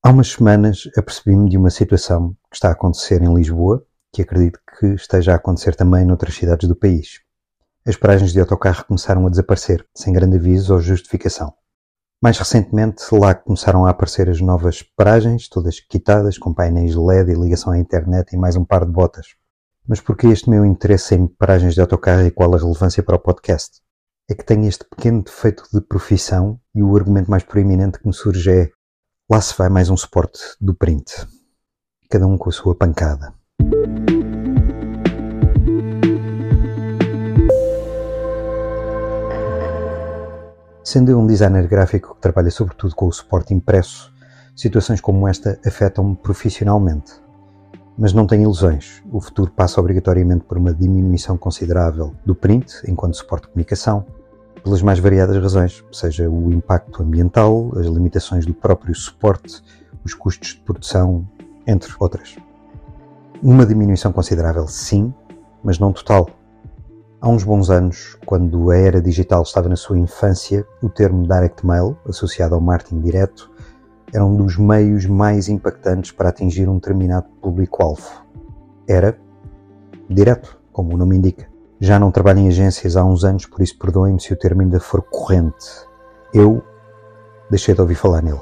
Há umas semanas apercebi-me de uma situação que está a acontecer em Lisboa, que acredito que esteja a acontecer também noutras cidades do país. As paragens de autocarro começaram a desaparecer, sem grande aviso ou justificação. Mais recentemente, lá começaram a aparecer as novas paragens, todas quitadas, com painéis LED e ligação à internet e mais um par de botas. Mas por que este meu interesse em paragens de autocarro e qual a relevância para o podcast? É que tenho este pequeno defeito de profissão e o argumento mais proeminente que me surge é Lá se vai mais um suporte do print. Cada um com a sua pancada. Sendo eu um designer gráfico que trabalha sobretudo com o suporte impresso, situações como esta afetam-me profissionalmente. Mas não tenho ilusões. O futuro passa obrigatoriamente por uma diminuição considerável do print enquanto suporte de comunicação, pelas mais variadas razões, seja o impacto ambiental, as limitações do próprio suporte, os custos de produção, entre outras. Uma diminuição considerável, sim, mas não total. Há uns bons anos, quando a era digital estava na sua infância, o termo direct mail, associado ao marketing direto, era um dos meios mais impactantes para atingir um determinado público-alvo. Era direto, como o nome indica. Já não trabalho em agências há uns anos, por isso perdoem-me se o termo ainda for corrente. Eu deixei de ouvir falar nele.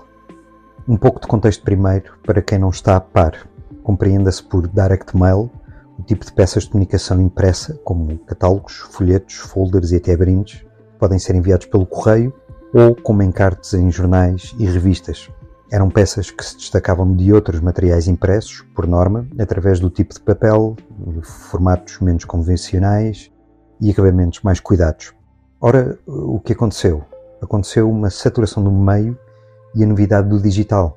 Um pouco de contexto primeiro, para quem não está a par. Compreenda-se por direct mail o tipo de peças de comunicação impressa, como catálogos, folhetos, folders e até brindes, podem ser enviados pelo correio ou como encartes em jornais e revistas. Eram peças que se destacavam de outros materiais impressos, por norma, através do tipo de papel, formatos menos convencionais e acabamentos mais cuidados. Ora, o que aconteceu? Aconteceu uma saturação do meio e a novidade do digital.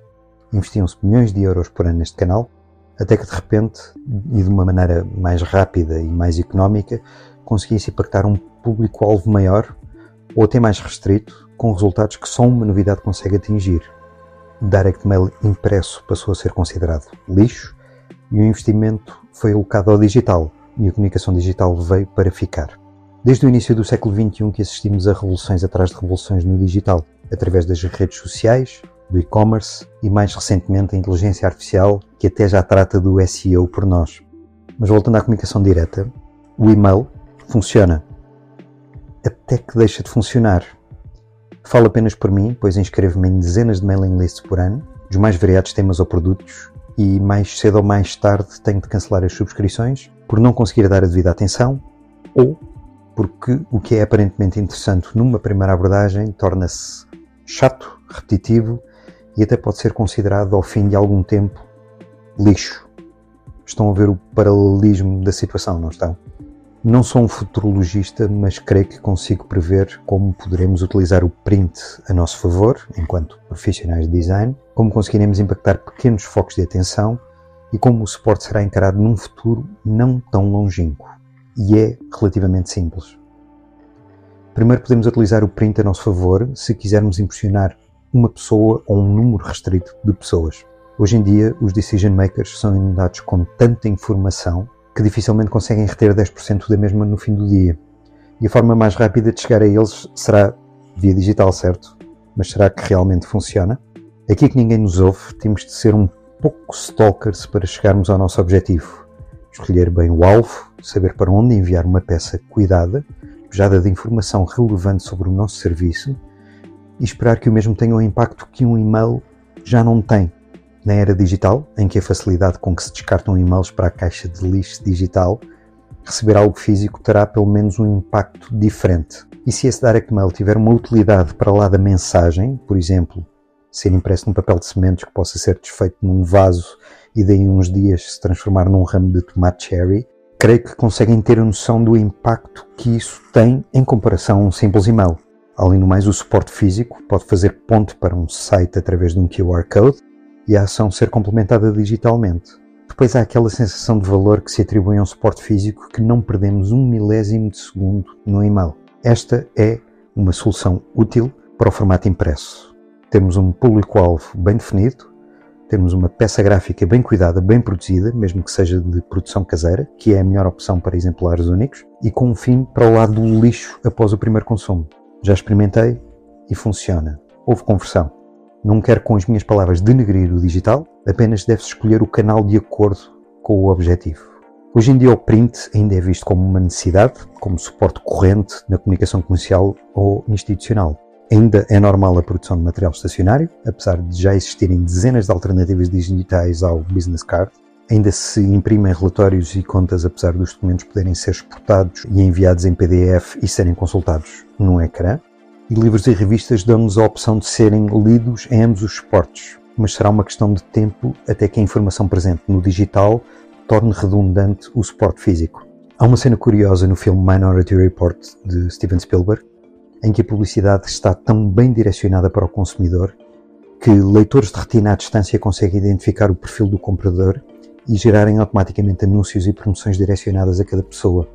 Investiam-se milhões de euros por ano neste canal, até que de repente, e de uma maneira mais rápida e mais económica, conseguia-se impactar um público-alvo maior ou até mais restrito, com resultados que só uma novidade consegue atingir direct mail impresso passou a ser considerado lixo e o investimento foi alocado ao digital e a comunicação digital veio para ficar. Desde o início do século XXI que assistimos a revoluções atrás de revoluções no digital, através das redes sociais, do e-commerce e mais recentemente a inteligência artificial que até já trata do SEO por nós. Mas voltando à comunicação direta, o e-mail funciona. Até que deixa de funcionar Falo apenas por mim, pois inscrevo-me em dezenas de mailing lists por ano, dos mais variados temas ou produtos, e mais cedo ou mais tarde tenho de cancelar as subscrições por não conseguir dar a devida atenção ou porque o que é aparentemente interessante numa primeira abordagem torna-se chato, repetitivo e até pode ser considerado ao fim de algum tempo lixo. Estão a ver o paralelismo da situação, não estão? Não sou um futurologista, mas creio que consigo prever como poderemos utilizar o print a nosso favor, enquanto profissionais de design, como conseguiremos impactar pequenos focos de atenção e como o suporte será encarado num futuro não tão longínquo. E é relativamente simples. Primeiro, podemos utilizar o print a nosso favor se quisermos impressionar uma pessoa ou um número restrito de pessoas. Hoje em dia, os decision makers são inundados com tanta informação que dificilmente conseguem reter 10% da mesma no fim do dia. E a forma mais rápida de chegar a eles será via digital, certo? Mas será que realmente funciona? Aqui que ninguém nos ouve, temos de ser um pouco stalkers para chegarmos ao nosso objetivo. Escolher bem o alvo, saber para onde enviar uma peça cuidada, pejada de informação relevante sobre o nosso serviço e esperar que o mesmo tenha o impacto que um e-mail já não tem. Na era digital, em que a facilidade com que se descartam e-mails para a caixa de lixo digital, receber algo físico terá pelo menos um impacto diferente. E se esse direct mail tiver uma utilidade para lá da mensagem, por exemplo, ser impresso num papel de sementes que possa ser desfeito num vaso e daí uns dias se transformar num ramo de tomate cherry, creio que conseguem ter a noção do impacto que isso tem em comparação a um simples e-mail. Além do mais, o suporte físico pode fazer ponte para um site através de um QR Code e a ação ser complementada digitalmente. Depois há aquela sensação de valor que se atribui a um suporte físico que não perdemos um milésimo de segundo no e-mail. Esta é uma solução útil para o formato impresso. Temos um público-alvo bem definido, temos uma peça gráfica bem cuidada, bem produzida, mesmo que seja de produção caseira, que é a melhor opção para exemplares únicos, e com um fim para o lado do lixo após o primeiro consumo. Já experimentei e funciona. Houve conversão. Não quero com as minhas palavras denegrir o digital, apenas deve-se escolher o canal de acordo com o objetivo. Hoje em dia o print ainda é visto como uma necessidade, como suporte corrente na comunicação comercial ou institucional. Ainda é normal a produção de material estacionário, apesar de já existirem dezenas de alternativas digitais ao business card. Ainda se imprimem relatórios e contas, apesar dos documentos poderem ser exportados e enviados em PDF e serem consultados num ecrã e livros e revistas dão-nos a opção de serem lidos em ambos os suportes, mas será uma questão de tempo até que a informação presente no digital torne redundante o suporte físico. Há uma cena curiosa no filme Minority Report de Steven Spielberg, em que a publicidade está tão bem direcionada para o consumidor que leitores de retina à distância conseguem identificar o perfil do comprador e gerarem automaticamente anúncios e promoções direcionadas a cada pessoa.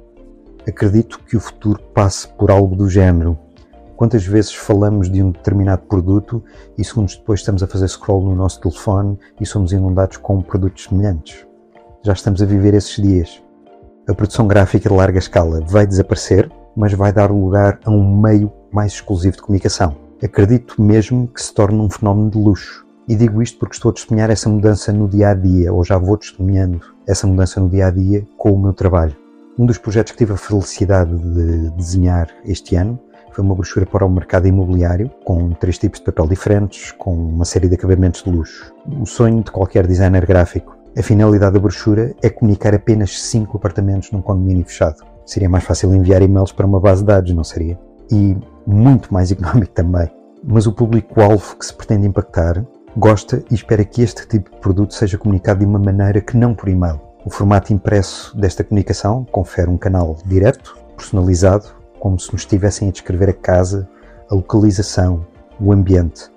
Acredito que o futuro passe por algo do género, Quantas vezes falamos de um determinado produto e segundos depois estamos a fazer scroll no nosso telefone e somos inundados com produtos semelhantes? Já estamos a viver esses dias. A produção gráfica de larga escala vai desaparecer, mas vai dar lugar a um meio mais exclusivo de comunicação. Acredito mesmo que se torne um fenómeno de luxo. E digo isto porque estou a testemunhar essa mudança no dia a dia, ou já vou testemunhando essa mudança no dia a dia com o meu trabalho. Um dos projetos que tive a felicidade de desenhar este ano foi uma brochura para o mercado imobiliário, com três tipos de papel diferentes, com uma série de acabamentos de luxo. O sonho de qualquer designer gráfico. A finalidade da brochura é comunicar apenas cinco apartamentos num condomínio fechado. Seria mais fácil enviar e-mails para uma base de dados, não seria? E muito mais económico também. Mas o público-alvo que se pretende impactar gosta e espera que este tipo de produto seja comunicado de uma maneira que não por e-mail. O formato impresso desta comunicação confere um canal direto, personalizado como se nos estivessem a descrever a casa, a localização, o ambiente,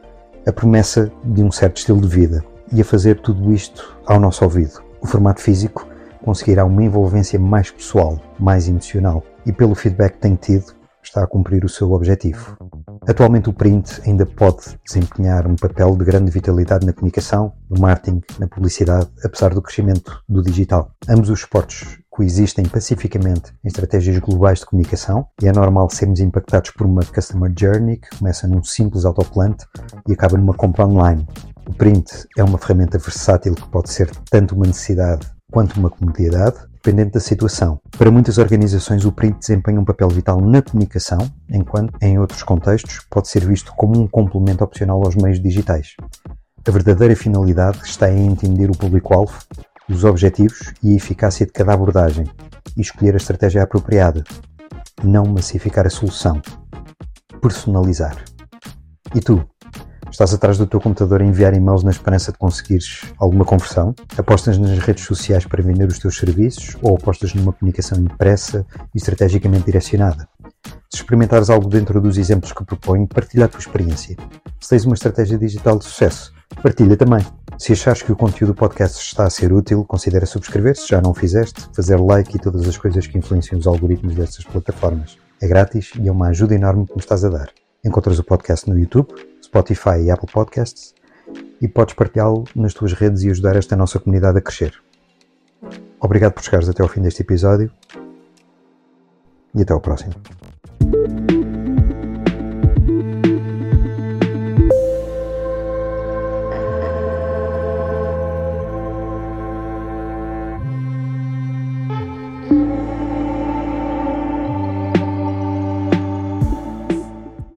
a promessa de um certo estilo de vida e a fazer tudo isto ao nosso ouvido. O formato físico conseguirá uma envolvência mais pessoal, mais emocional e, pelo feedback que tenho tido, está a cumprir o seu objetivo. Atualmente, o print ainda pode desempenhar um papel de grande vitalidade na comunicação, no marketing, na publicidade, apesar do crescimento do digital. Ambos os suportes coexistem pacificamente em estratégias globais de comunicação e é normal sermos impactados por uma customer journey que começa num simples autoplante e acaba numa compra online. O print é uma ferramenta versátil que pode ser tanto uma necessidade quanto uma comodidade, dependente da situação. Para muitas organizações, o print desempenha um papel vital na comunicação, enquanto, em outros contextos, pode ser visto como um complemento opcional aos meios digitais. A verdadeira finalidade está em entender o público-alvo os objetivos e a eficácia de cada abordagem e escolher a estratégia apropriada. Não massificar a solução. Personalizar. E tu? Estás atrás do teu computador a enviar e-mails na esperança de conseguires alguma conversão? Apostas nas redes sociais para vender os teus serviços ou apostas numa comunicação impressa e estrategicamente direcionada? Se experimentares algo dentro dos exemplos que proponho, partilha a tua experiência. Se tens uma estratégia digital de sucesso, partilha também. Se achares que o conteúdo do podcast está a ser útil, considera subscrever se já não fizeste, fazer like e todas as coisas que influenciam os algoritmos destas plataformas. É grátis e é uma ajuda enorme que me estás a dar. Encontras o podcast no YouTube, Spotify e Apple Podcasts e podes partilhá-lo nas tuas redes e ajudar esta nossa comunidade a crescer. Obrigado por chegares até ao fim deste episódio e até ao próximo.